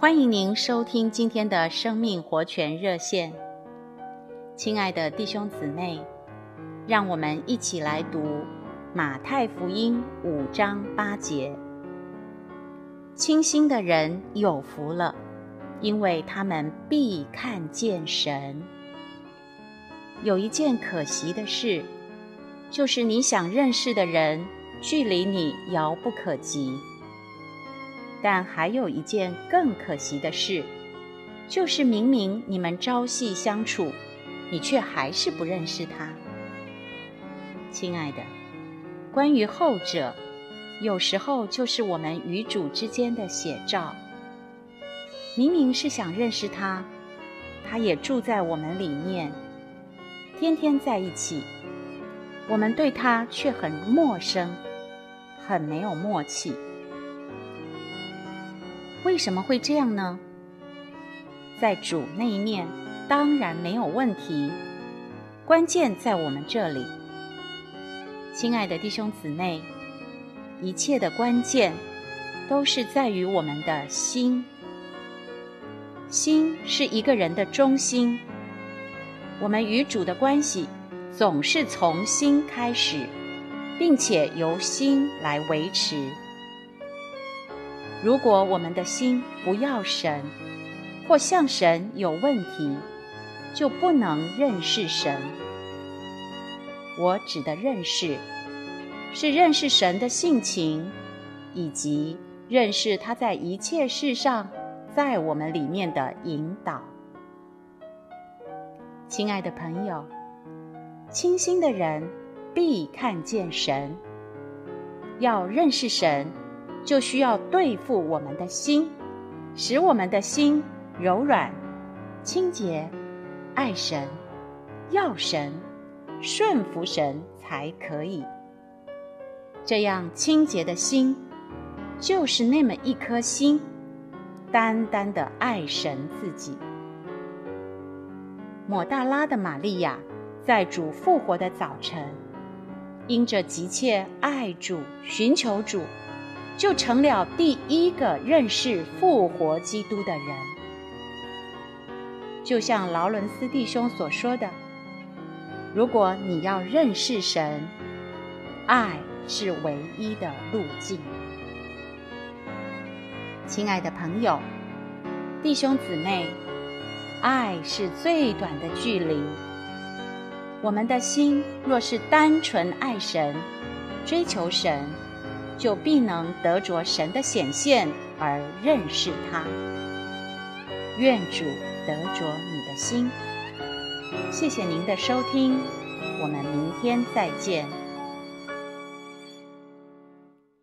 欢迎您收听今天的生命活泉热线。亲爱的弟兄姊妹，让我们一起来读马太福音五章八节：“清心的人有福了，因为他们必看见神。”有一件可惜的事，就是你想认识的人，距离你遥不可及。但还有一件更可惜的事，就是明明你们朝夕相处，你却还是不认识他。亲爱的，关于后者，有时候就是我们与主之间的写照。明明是想认识他，他也住在我们里面，天天在一起，我们对他却很陌生，很没有默契。为什么会这样呢？在主那一面，当然没有问题。关键在我们这里，亲爱的弟兄姊妹，一切的关键都是在于我们的心。心是一个人的中心。我们与主的关系总是从心开始，并且由心来维持。如果我们的心不要神，或向神有问题，就不能认识神。我指的认识，是认识神的性情，以及认识他在一切事上在我们里面的引导。亲爱的朋友，清心的人必看见神。要认识神。就需要对付我们的心，使我们的心柔软、清洁、爱神、要神、顺服神才可以。这样清洁的心，就是那么一颗心，单单的爱神自己。抹大拉的玛利亚，在主复活的早晨，因着急切爱主、寻求主。就成了第一个认识复活基督的人，就像劳伦斯弟兄所说的：“如果你要认识神，爱是唯一的路径。”亲爱的朋友、弟兄姊妹，爱是最短的距离。我们的心若是单纯爱神、追求神，就必能得着神的显现而认识他。愿主得着你的心。谢谢您的收听，我们明天再见。